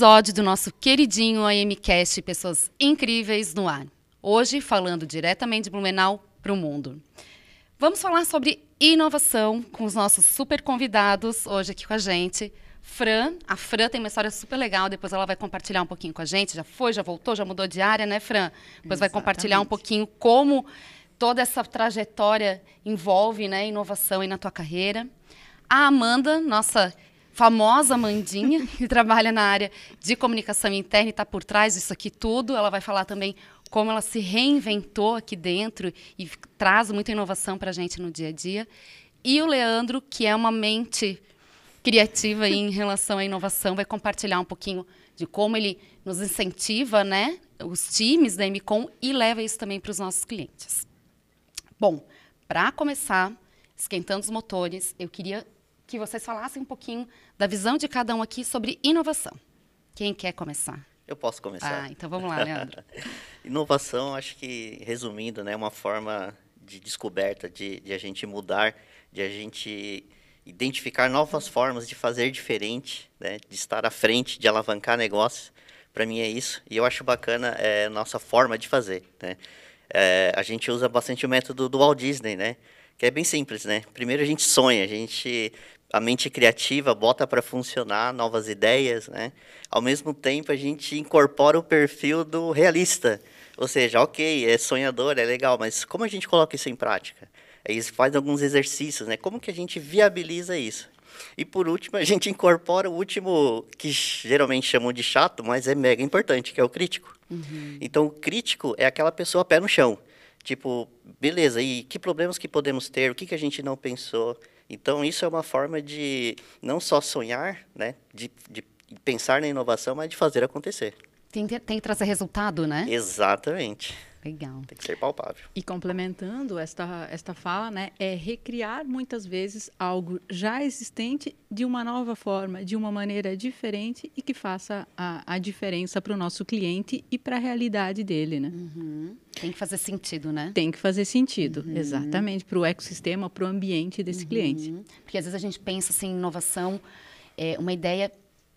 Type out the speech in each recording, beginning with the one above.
episódio do nosso queridinho AMCast Pessoas Incríveis no Ar. Hoje falando diretamente de Blumenau para o mundo. Vamos falar sobre inovação com os nossos super convidados hoje aqui com a gente. Fran, a Fran tem uma história super legal, depois ela vai compartilhar um pouquinho com a gente. Já foi, já voltou, já mudou de área, né, Fran? Depois Exatamente. vai compartilhar um pouquinho como toda essa trajetória envolve né, inovação aí na tua carreira. A Amanda, nossa famosa Amandinha, que trabalha na área de comunicação interna e está por trás disso aqui tudo. Ela vai falar também como ela se reinventou aqui dentro e traz muita inovação para a gente no dia a dia. E o Leandro, que é uma mente criativa em relação à inovação, vai compartilhar um pouquinho de como ele nos incentiva, né, os times da MCOM e leva isso também para os nossos clientes. Bom, para começar, esquentando os motores, eu queria que vocês falassem um pouquinho da visão de cada um aqui sobre inovação. Quem quer começar? Eu posso começar. Ah, então vamos lá, Leandro. inovação, acho que, resumindo, né, é uma forma de descoberta, de, de a gente mudar, de a gente identificar novas formas de fazer diferente, né, de estar à frente, de alavancar negócios. Para mim é isso. E eu acho bacana é, nossa forma de fazer. Né? É, a gente usa bastante o método do Walt Disney, né? Que é bem simples, né? Primeiro a gente sonha, a gente a mente criativa bota para funcionar novas ideias, né? Ao mesmo tempo, a gente incorpora o perfil do realista. Ou seja, ok, é sonhador, é legal, mas como a gente coloca isso em prática? Aí faz alguns exercícios, né? Como que a gente viabiliza isso? E por último, a gente incorpora o último, que geralmente chamam de chato, mas é mega importante, que é o crítico. Uhum. Então, o crítico é aquela pessoa pé no chão. Tipo, beleza, e que problemas que podemos ter? O que, que a gente não pensou? Então, isso é uma forma de não só sonhar, né, de, de pensar na inovação, mas de fazer acontecer. Tem, tem que trazer resultado, né? Exatamente. Legal. Tem que ser palpável. E complementando esta, esta fala, né, é recriar muitas vezes algo já existente de uma nova forma, de uma maneira diferente e que faça a, a diferença para o nosso cliente e para a realidade dele, né? Uhum. Tem que fazer sentido, né? Tem que fazer sentido, uhum. exatamente, para o ecossistema, para o ambiente desse uhum. cliente. Porque às vezes a gente pensa assim, inovação, é uma ideia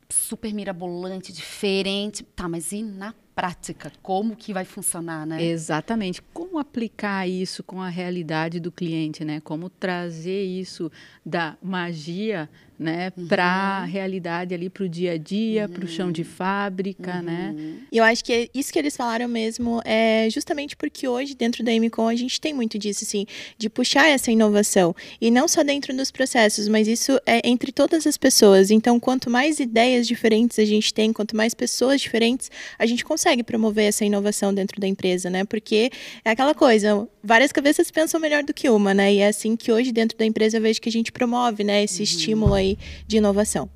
super mirabolante, diferente. Tá, mas e na prática? Como que vai funcionar, né? Exatamente. Como aplicar isso com a realidade do cliente, né? Como trazer isso da magia né, uhum. para a realidade ali, para o dia a dia, uhum. para o chão de fábrica, né? uhum. né? E eu acho que isso que eles falaram mesmo é justamente porque hoje dentro da MCOM a gente tem muito disso, assim, de puxar essa inovação e não só dentro dos processos, mas isso é entre todas as pessoas. Então, quanto mais ideias diferentes a gente tem, quanto mais pessoas diferentes, a gente consegue promover essa inovação dentro da empresa, né? Porque é aquela coisa, várias cabeças pensam melhor do que uma, né? E é assim que hoje dentro da empresa eu vejo que a gente promove, né, esse uhum. estímulo aí de inovação.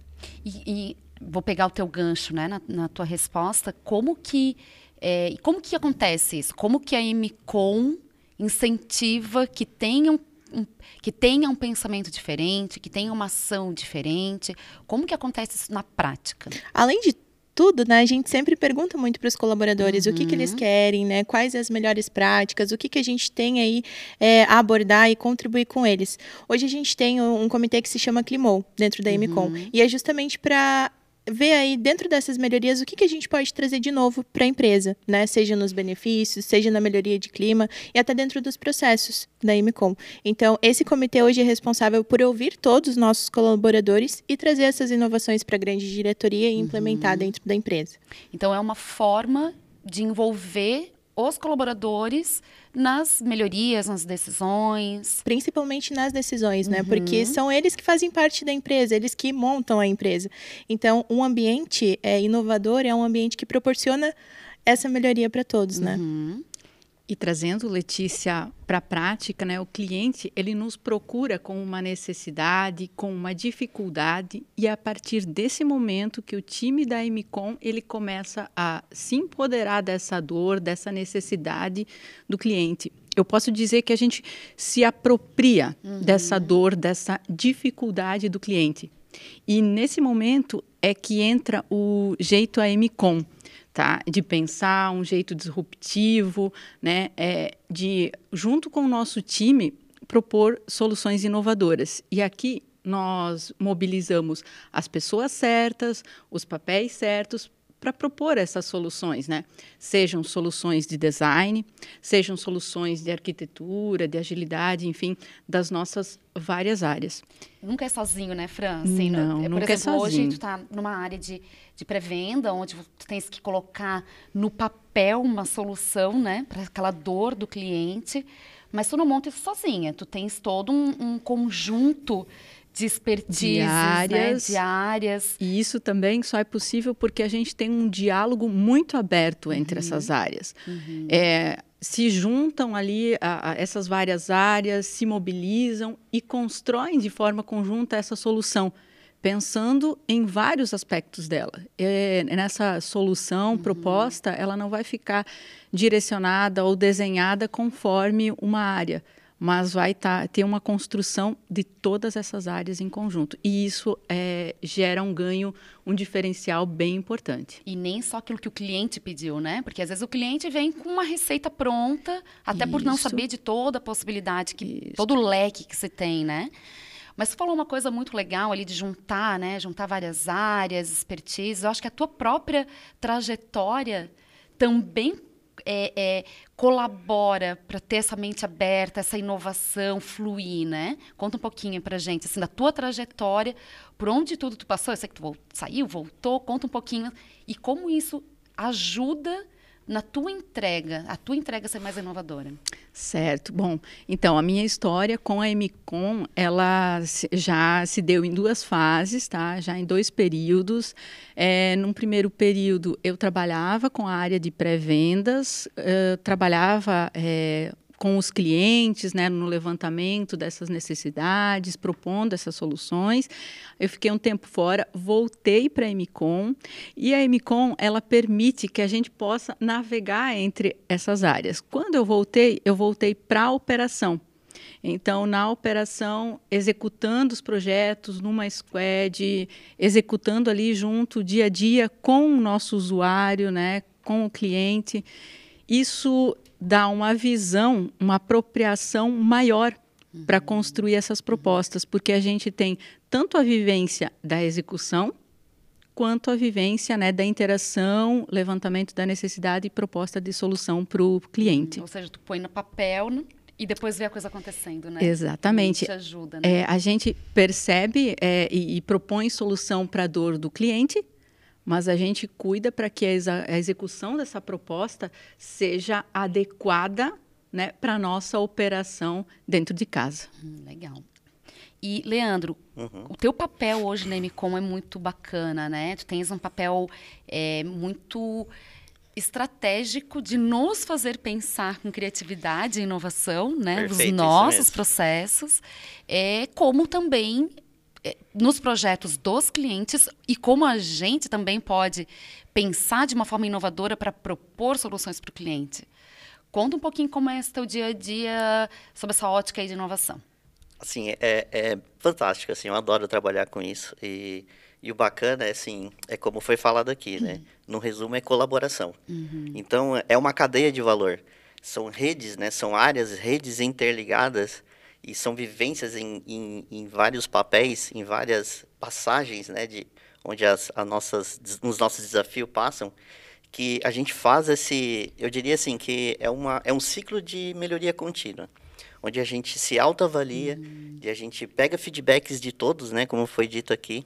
E, e, vou pegar o teu gancho, né, na, na tua resposta. Como que é, como que acontece isso? Como que a MCOM incentiva que tenham um, que tenha um pensamento diferente, que tenha uma ação diferente? Como que acontece isso na prática? Além de tudo, né, a gente sempre pergunta muito para os colaboradores uhum. o que, que eles uhum. querem, né, quais as melhores práticas, o que, que a gente tem aí é, a abordar e contribuir com eles. Hoje a gente tem um comitê que se chama Climou, dentro da uhum. e é justamente para ver aí dentro dessas melhorias o que, que a gente pode trazer de novo para a empresa, né? Seja nos benefícios, seja na melhoria de clima e até dentro dos processos da IMCOM. Então, esse comitê hoje é responsável por ouvir todos os nossos colaboradores e trazer essas inovações para a grande diretoria e implementar uhum. dentro da empresa. Então, é uma forma de envolver os colaboradores nas melhorias, nas decisões. Principalmente nas decisões, né? Uhum. Porque são eles que fazem parte da empresa, eles que montam a empresa. Então, um ambiente é, inovador é um ambiente que proporciona essa melhoria para todos, né? Uhum. E trazendo, Letícia, para a prática, né, o cliente ele nos procura com uma necessidade, com uma dificuldade, e é a partir desse momento que o time da MCOM ele começa a se empoderar dessa dor, dessa necessidade do cliente. Eu posso dizer que a gente se apropria uhum. dessa dor, dessa dificuldade do cliente. E nesse momento é que entra o jeito AMCOM tá? De pensar um jeito disruptivo, né? É, de junto com o nosso time propor soluções inovadoras. E aqui nós mobilizamos as pessoas certas, os papéis certos para propor essas soluções, né? Sejam soluções de design, sejam soluções de arquitetura, de agilidade, enfim, das nossas várias áreas. Nunca é sozinho, né, Fran? Assim, não, por nunca é exemplo, é sozinho. hoje tu está numa área de, de pré-venda, onde tu tens que colocar no papel uma solução, né, para aquela dor do cliente, mas tu não monta isso sozinha. Tu tens todo um, um conjunto de expertise, diárias, né? diárias. E isso também só é possível porque a gente tem um diálogo muito aberto entre uhum. essas áreas. Uhum. É, se juntam ali a, a essas várias áreas, se mobilizam e constroem de forma conjunta essa solução, pensando em vários aspectos dela. É, nessa solução uhum. proposta, ela não vai ficar direcionada ou desenhada conforme uma área mas vai tá, ter uma construção de todas essas áreas em conjunto. E isso é, gera um ganho, um diferencial bem importante. E nem só aquilo que o cliente pediu, né? Porque às vezes o cliente vem com uma receita pronta, até isso. por não saber de toda a possibilidade, que isso. todo o leque que se tem, né? Mas você falou uma coisa muito legal ali de juntar, né? Juntar várias áreas, expertise. Eu acho que a tua própria trajetória também é, é, colabora para ter essa mente aberta, essa inovação fluir, né? Conta um pouquinho para gente, assim, da tua trajetória, por onde tudo tu passou, eu sei que tu saiu, voltou, conta um pouquinho e como isso ajuda na tua entrega, a tua entrega ser mais inovadora? Certo. Bom, então a minha história com a Emicom, ela já se deu em duas fases, tá? Já em dois períodos. É, num primeiro período eu trabalhava com a área de pré-vendas, uh, trabalhava é, com os clientes, né, no levantamento dessas necessidades, propondo essas soluções. Eu fiquei um tempo fora, voltei para a Emicom e a Emicom ela permite que a gente possa navegar entre essas áreas. Quando eu voltei, eu voltei para a operação. Então, na operação, executando os projetos numa squad, executando ali junto, dia a dia, com o nosso usuário, né, com o cliente. Isso dá uma visão, uma apropriação maior uhum. para construir essas propostas, porque a gente tem tanto a vivência da execução quanto a vivência né, da interação, levantamento da necessidade e proposta de solução para o cliente. Uhum. Ou seja, tu põe no papel e depois vê a coisa acontecendo, né? Exatamente. E te ajuda, né? É, a gente percebe é, e, e propõe solução para a dor do cliente, mas a gente cuida para que a execução dessa proposta seja adequada né, para a nossa operação dentro de casa. Hum, legal. E, Leandro, uhum. o teu papel hoje na MCOM é muito bacana, né? Tu tens um papel é, muito estratégico de nos fazer pensar com criatividade e inovação, né? Perfeito, Os nossos processos, é, como também nos projetos dos clientes e como a gente também pode pensar de uma forma inovadora para propor soluções para o cliente. Conta um pouquinho como é esse teu dia a dia sobre essa ótica de inovação. Assim, é, é fantástico, assim, eu adoro trabalhar com isso e, e o bacana é assim, é como foi falado aqui, né? Uhum. No resumo é colaboração. Uhum. Então é uma cadeia de valor. São redes, né? São áreas, redes interligadas e são vivências em, em, em, vários papéis, em várias passagens, né, de onde as, as nossas, os nossos desafios passam, que a gente faz esse, eu diria assim, que é, uma, é um ciclo de melhoria contínua, onde a gente se autoavalia, uhum. e a gente pega feedbacks de todos, né, como foi dito aqui,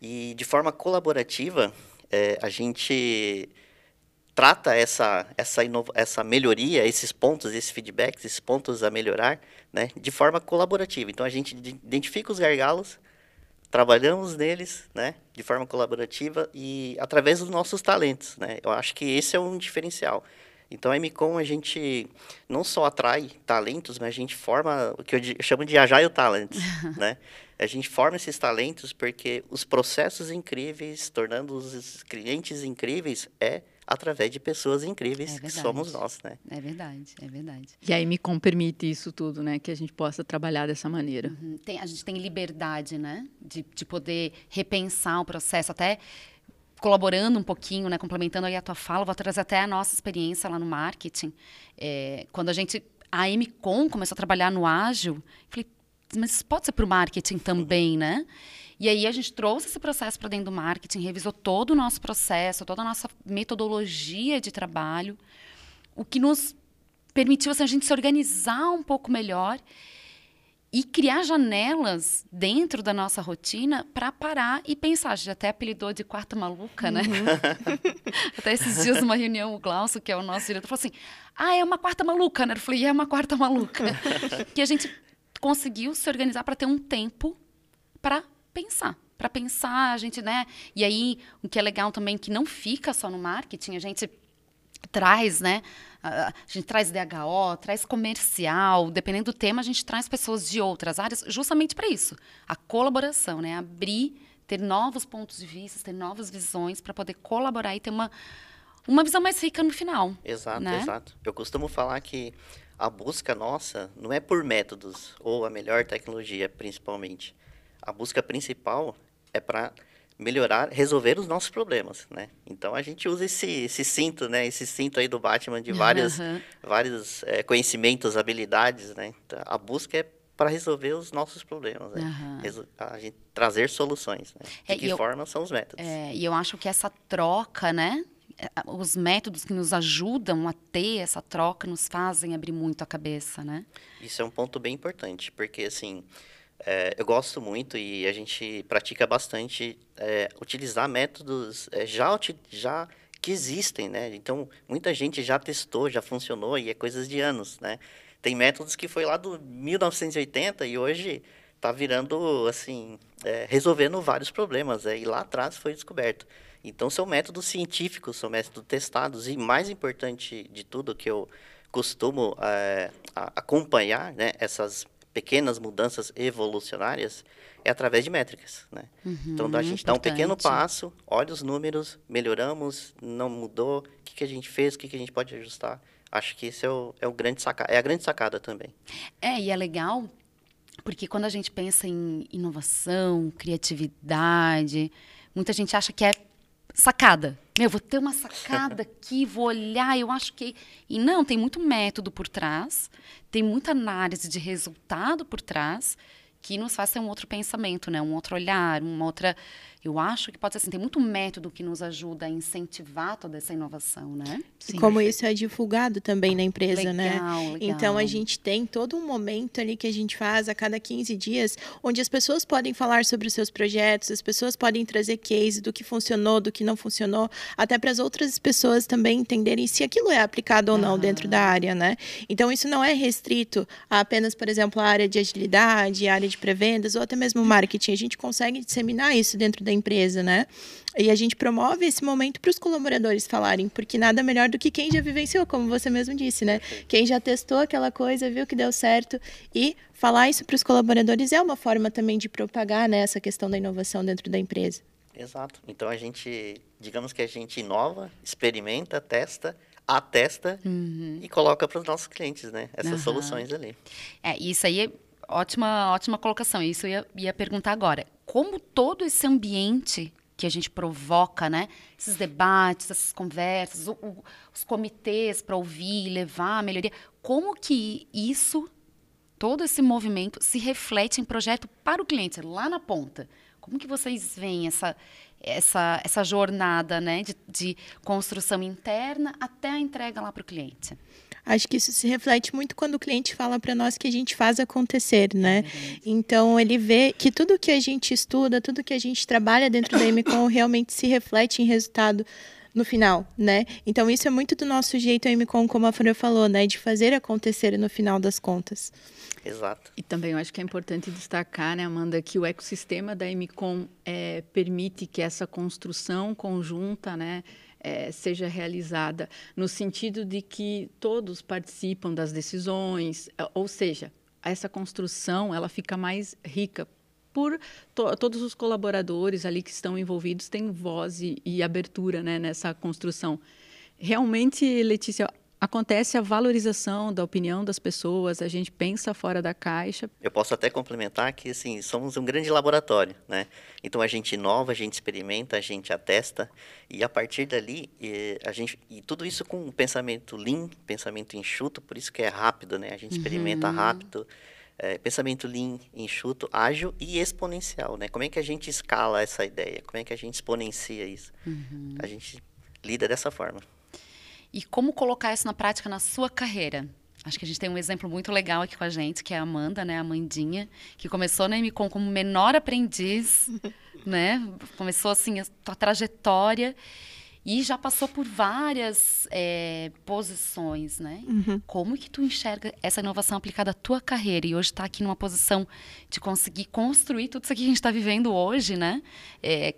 e de forma colaborativa, é, a gente trata essa, essa, essa melhoria, esses pontos, esses feedbacks, esses pontos a melhorar, né, de forma colaborativa. Então a gente identifica os gargalos, trabalhamos neles, né, de forma colaborativa e através dos nossos talentos, né. Eu acho que esse é um diferencial. Então a MCOM a gente não só atrai talentos, mas a gente forma o que eu chamo de agile talents, né? A gente forma esses talentos porque os processos incríveis, tornando os clientes incríveis, é através de pessoas incríveis é que somos nós, né? É verdade, é verdade. E aí me permite isso tudo, né? Que a gente possa trabalhar dessa maneira. Uhum. Tem, a gente tem liberdade, né? De, de poder repensar o processo, até colaborando um pouquinho, né? Complementando aí a tua fala, vou trazer até a nossa experiência lá no marketing. É, quando a gente, a MCOM começou a trabalhar no ágil, falei, mas isso pode ser para o marketing também, né? E aí a gente trouxe esse processo para dentro do marketing, revisou todo o nosso processo, toda a nossa metodologia de trabalho, o que nos permitiu assim, a gente se organizar um pouco melhor e criar janelas dentro da nossa rotina para parar e pensar. A gente até apelidou de quarta maluca, né? Uhum. até esses dias, numa reunião, o Glaucio, que é o nosso diretor, falou assim: ah, é uma quarta maluca, né? Eu falei: é uma quarta maluca. que a gente conseguiu se organizar para ter um tempo para pensar. Para pensar, a gente, né? E aí, o que é legal também, que não fica só no marketing, a gente traz, né? A gente traz DHO, traz comercial, dependendo do tema, a gente traz pessoas de outras áreas, justamente para isso. A colaboração, né? Abrir, ter novos pontos de vista, ter novas visões para poder colaborar e ter uma, uma visão mais rica no final. Exato, né? exato. Eu costumo falar que a busca nossa não é por métodos ou a melhor tecnologia, principalmente. A busca principal é para melhorar, resolver os nossos problemas, né? Então a gente usa esse, esse cinto, né? Esse cinto aí do Batman de vários, uhum. vários é, conhecimentos, habilidades, né? Então, a busca é para resolver os nossos problemas, né? Uhum. A gente trazer soluções, né? De é, que forma eu, são os métodos. É, e eu acho que essa troca, né? É, os métodos que nos ajudam a ter essa troca nos fazem abrir muito a cabeça, né? Isso é um ponto bem importante, porque assim, é, eu gosto muito e a gente pratica bastante é, utilizar métodos é, já, já que existem, né? Então, muita gente já testou, já funcionou e é coisas de anos, né? Tem métodos que foi lá do 1980 e hoje está virando, assim, é, resolvendo vários problemas, é, e lá atrás foi descoberto. Então, são métodos científicos, são métodos testados e, mais importante de tudo, que eu costumo é, acompanhar, né, essas pequenas mudanças evolucionárias é através de métricas, né? Uhum, então a gente importante. dá um pequeno passo, olha os números, melhoramos, não mudou, o que, que a gente fez, o que, que a gente pode ajustar. Acho que esse é o, é o grande sacada, é a grande sacada também. É, e é legal porque quando a gente pensa em inovação, criatividade, muita gente acha que é sacada. Meu, vou ter uma sacada aqui, vou olhar, eu acho que. E não, tem muito método por trás, tem muita análise de resultado por trás que nos faz ter um outro pensamento, né? um outro olhar, uma outra eu acho que pode ser assim, tem muito método que nos ajuda a incentivar toda essa inovação, né? Sim. Como isso é divulgado também na empresa, legal, né? Legal. Então a gente tem todo um momento ali que a gente faz a cada 15 dias, onde as pessoas podem falar sobre os seus projetos, as pessoas podem trazer case do que funcionou, do que não funcionou, até para as outras pessoas também entenderem se aquilo é aplicado ou não uhum. dentro da área, né? Então isso não é restrito a apenas, por exemplo, a área de agilidade, a área de pré-vendas ou até mesmo marketing. A gente consegue disseminar isso dentro da empresa, né? E a gente promove esse momento para os colaboradores falarem, porque nada melhor do que quem já vivenciou, como você mesmo disse, né? Quem já testou aquela coisa, viu que deu certo e falar isso para os colaboradores é uma forma também de propagar né, essa questão da inovação dentro da empresa. Exato. Então a gente, digamos que a gente inova, experimenta, testa, atesta uhum. e coloca para os nossos clientes, né? Essas uhum. soluções ali. É, isso aí é ótima, ótima colocação. Isso eu ia, ia perguntar agora como todo esse ambiente que a gente provoca, né? Esses debates, essas conversas, o, o, os comitês para ouvir, levar a melhoria, como que isso, todo esse movimento, se reflete em projeto para o cliente lá na ponta? Como que vocês veem essa essa, essa jornada, né, de, de construção interna até a entrega lá para o cliente? Acho que isso se reflete muito quando o cliente fala para nós que a gente faz acontecer, né? Então ele vê que tudo que a gente estuda, tudo que a gente trabalha dentro da MCOM realmente se reflete em resultado no final, né? Então isso é muito do nosso jeito a MCOM, como a Fran falou, né, de fazer acontecer no final das contas. Exato. E também eu acho que é importante destacar, né, Amanda, que o ecossistema da MCOM é, permite que essa construção conjunta, né, é, seja realizada no sentido de que todos participam das decisões, é, ou seja, essa construção ela fica mais rica por to todos os colaboradores ali que estão envolvidos têm voz e, e abertura né, nessa construção. Realmente, Letícia, acontece a valorização da opinião das pessoas, a gente pensa fora da caixa. Eu posso até complementar que assim, somos um grande laboratório, né? Então a gente inova, a gente experimenta, a gente atesta e a partir dali e, a gente e tudo isso com um pensamento lean, pensamento enxuto, por isso que é rápido, né? A gente experimenta uhum. rápido, é, pensamento lean, enxuto, ágil e exponencial, né? Como é que a gente escala essa ideia? Como é que a gente exponencia isso? Uhum. A gente lida dessa forma. E como colocar isso na prática na sua carreira? Acho que a gente tem um exemplo muito legal aqui com a gente, que é a Amanda, né, a Amandinha, que começou na MCOM como menor aprendiz, né? Começou assim a sua trajetória e já passou por várias é, posições, né? Uhum. Como que tu enxerga essa inovação aplicada à tua carreira e hoje está aqui numa posição de conseguir construir tudo isso que a gente está vivendo hoje, né? É,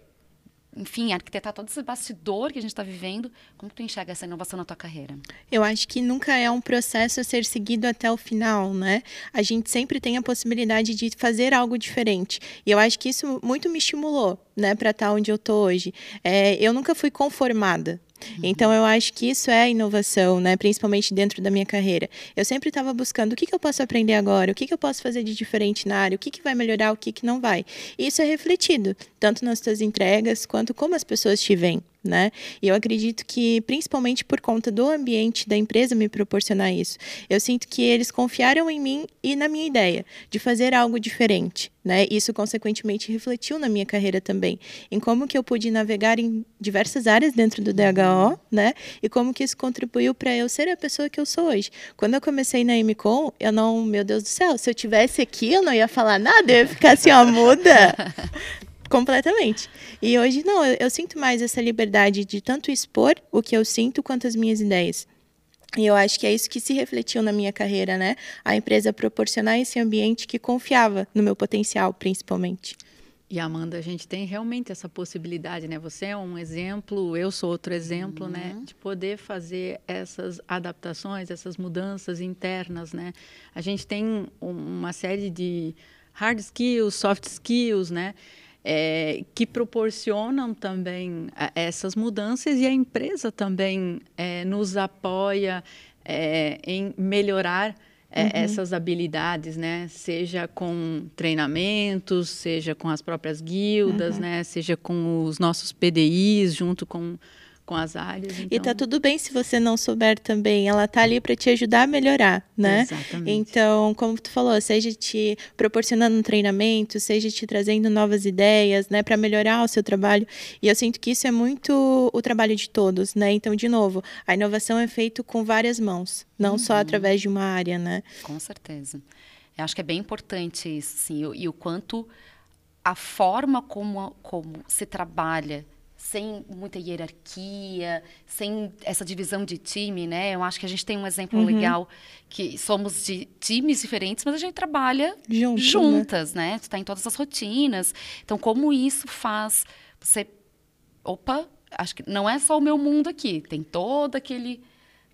enfim, arquitetar todo esse bastidor que a gente está vivendo. Como tu enxerga essa inovação na tua carreira? Eu acho que nunca é um processo a ser seguido até o final, né? A gente sempre tem a possibilidade de fazer algo diferente. E eu acho que isso muito me estimulou, né, para estar onde eu tô hoje. É, eu nunca fui conformada. Então eu acho que isso é inovação, né? Principalmente dentro da minha carreira. Eu sempre estava buscando o que, que, eu posso aprender agora, o que, que, eu posso fazer de diferente na área, o que, que vai melhorar, o que, que não vai. E isso é refletido tanto nas suas entregas quanto como as pessoas te veem né? E eu acredito que, principalmente por conta do ambiente da empresa me proporcionar isso, eu sinto que eles confiaram em mim e na minha ideia de fazer algo diferente, né? Isso consequentemente refletiu na minha carreira também, em como que eu pude navegar em diversas áreas dentro do DHO, né? E como que isso contribuiu para eu ser a pessoa que eu sou hoje. Quando eu comecei na MCOM, eu não, meu Deus do céu, se eu tivesse aqui, eu não ia falar nada, eu ia ficar assim, ó, muda. Completamente. E hoje, não, eu, eu, sinto mais essa liberdade de tanto expor o que eu sinto quanto as minhas ideias. E eu acho que é isso que se refletiu na minha carreira, né? A empresa proporcionar esse ambiente que confiava no meu potencial, principalmente. E Amanda, a gente tem realmente essa possibilidade, né? Você é um exemplo, eu sou outro exemplo, né? uhum. né? De poder fazer essas adaptações, essas mudanças internas, né? A gente tem uma série de hard skills, soft skills, né? É, que proporcionam também é, essas mudanças e a empresa também é, nos apoia é, em melhorar é, uhum. essas habilidades, né? Seja com treinamentos, seja com as próprias guildas, uhum. né? Seja com os nossos PDIs junto com com as áreas. Então... E tá tudo bem se você não souber também. Ela tá ali para te ajudar a melhorar, né? Exatamente. Então, como tu falou, seja te proporcionando um treinamento, seja te trazendo novas ideias, né, para melhorar o seu trabalho. E eu sinto que isso é muito o trabalho de todos, né? Então, de novo, a inovação é feita com várias mãos, não uhum. só através de uma área, né? Com certeza. Eu acho que é bem importante isso, sim, e o quanto a forma como, como se trabalha sem muita hierarquia, sem essa divisão de time, né? Eu acho que a gente tem um exemplo uhum. legal que somos de times diferentes, mas a gente trabalha Junto, né? juntas, né? né? Tu tá em todas as rotinas. Então, como isso faz você opa, acho que não é só o meu mundo aqui, tem todo aquele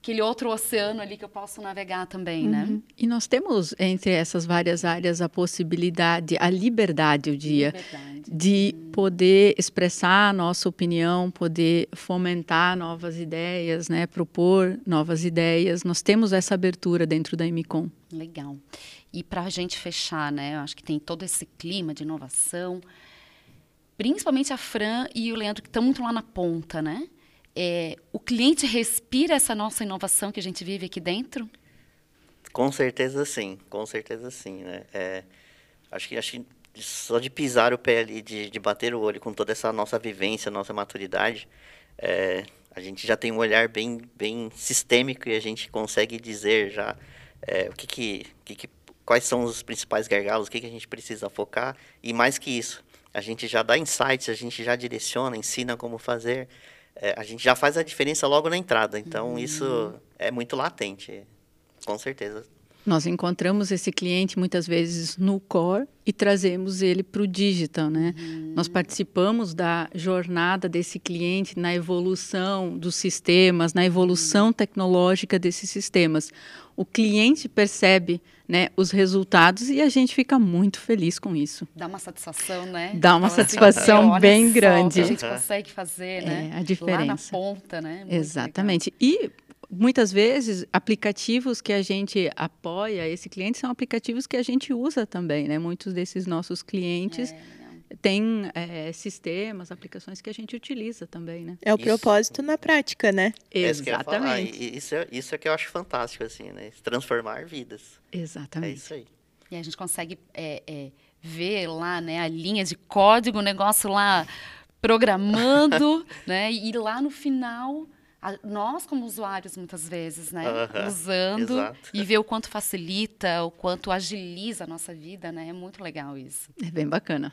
aquele outro oceano ali que eu posso navegar também, né? uhum. né? E nós temos entre essas várias áreas a possibilidade, a liberdade, eu diria, liberdade. De poder expressar a nossa opinião, poder fomentar novas ideias, né? Propor novas ideias. Nós temos essa abertura dentro da MCOM. Legal. E para a gente fechar, né? Eu acho que tem todo esse clima de inovação, principalmente a Fran e o Leandro que estão muito lá na ponta, né? é, o cliente respira essa nossa inovação que a gente vive aqui dentro? Com certeza sim, com certeza sim, né? É, acho que acho que só de pisar o pé ali, de, de bater o olho com toda essa nossa vivência, nossa maturidade, é, a gente já tem um olhar bem, bem sistêmico e a gente consegue dizer já é, o que que, que, que, quais são os principais gargalos, o que, que a gente precisa focar e mais que isso, a gente já dá insights, a gente já direciona, ensina como fazer é, a gente já faz a diferença logo na entrada. Então, uhum. isso é muito latente, com certeza. Nós encontramos esse cliente muitas vezes no core e trazemos ele para o digital, né? Uhum. Nós participamos da jornada desse cliente na evolução dos sistemas, na evolução uhum. tecnológica desses sistemas. O cliente percebe né, os resultados e a gente fica muito feliz com isso. Dá uma satisfação, né? Dá uma Fala assim, satisfação assim, bem grande. A gente consegue fazer, né? É, a diferença. Lá na ponta, né? Muito Exatamente. Legal. E muitas vezes aplicativos que a gente apoia esse cliente são aplicativos que a gente usa também, né? Muitos desses nossos clientes é tem é, sistemas, aplicações que a gente utiliza também, né? É o isso. propósito na prática, né? É Exatamente. isso, é, isso é que eu acho fantástico, assim, né? Transformar vidas. Exatamente. É isso aí. E a gente consegue é, é, ver lá, né, a linha de código, o negócio lá programando, né? E lá no final nós como usuários muitas vezes, né, usando exato. e ver o quanto facilita, o quanto agiliza a nossa vida, né, é muito legal isso. É bem bacana.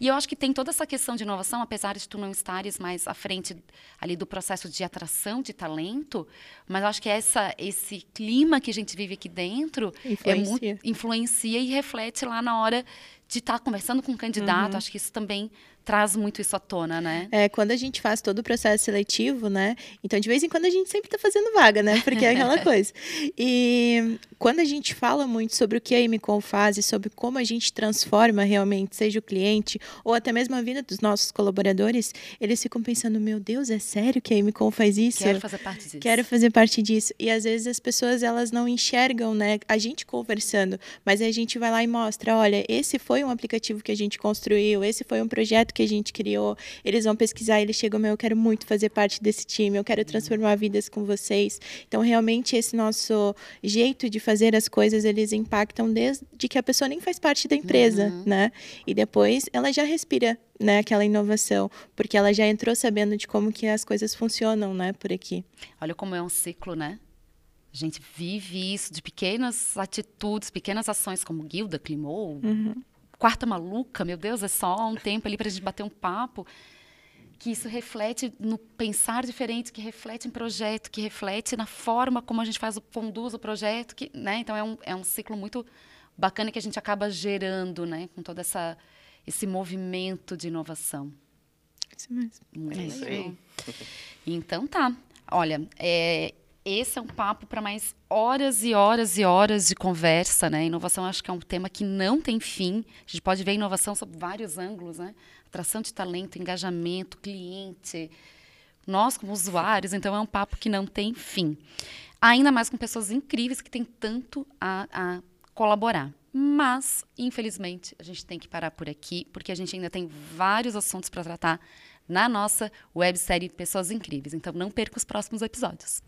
E eu acho que tem toda essa questão de inovação, apesar de tu não estares mais à frente ali do processo de atração de talento, mas eu acho que essa esse clima que a gente vive aqui dentro influencia, é muito, influencia e reflete lá na hora de estar tá conversando com o candidato, uhum. acho que isso também traz muito isso à tona, né? É, quando a gente faz todo o processo seletivo, né? Então, de vez em quando, a gente sempre está fazendo vaga, né? Porque é aquela coisa. E quando a gente fala muito sobre o que a Emicom faz e sobre como a gente transforma realmente, seja o cliente ou até mesmo a vida dos nossos colaboradores, eles ficam pensando, meu Deus, é sério que a Emicom faz isso? Quero fazer parte disso. Quero fazer parte disso. E às vezes as pessoas, elas não enxergam, né? A gente conversando, mas a gente vai lá e mostra, olha, esse foi um aplicativo que a gente construiu, esse foi um projeto que a gente criou, eles vão pesquisar, eles chegam, meu, eu quero muito fazer parte desse time, eu quero transformar vidas com vocês. Então, realmente, esse nosso jeito de fazer as coisas, eles impactam desde que a pessoa nem faz parte da empresa, uhum. né? E depois ela já respira né, aquela inovação, porque ela já entrou sabendo de como que as coisas funcionam, né, por aqui. Olha como é um ciclo, né? A gente vive isso de pequenas atitudes, pequenas ações, como Guilda Climou, uhum quarta maluca, meu Deus, é só um tempo ali para a gente bater um papo. Que isso reflete no pensar diferente, que reflete em projeto, que reflete na forma como a gente faz o conduz o projeto, que, né? Então é um, é um ciclo muito bacana que a gente acaba gerando, né, com todo essa esse movimento de inovação. Isso mesmo. Muito é isso aí. Então tá. Olha, é, esse é um papo para mais horas e horas e horas de conversa, né? Inovação acho que é um tema que não tem fim. A gente pode ver inovação sob vários ângulos, né? Atração de talento, engajamento, cliente, nós como usuários, então é um papo que não tem fim. Ainda mais com pessoas incríveis que têm tanto a, a colaborar. Mas, infelizmente, a gente tem que parar por aqui, porque a gente ainda tem vários assuntos para tratar na nossa websérie Pessoas Incríveis. Então não perca os próximos episódios.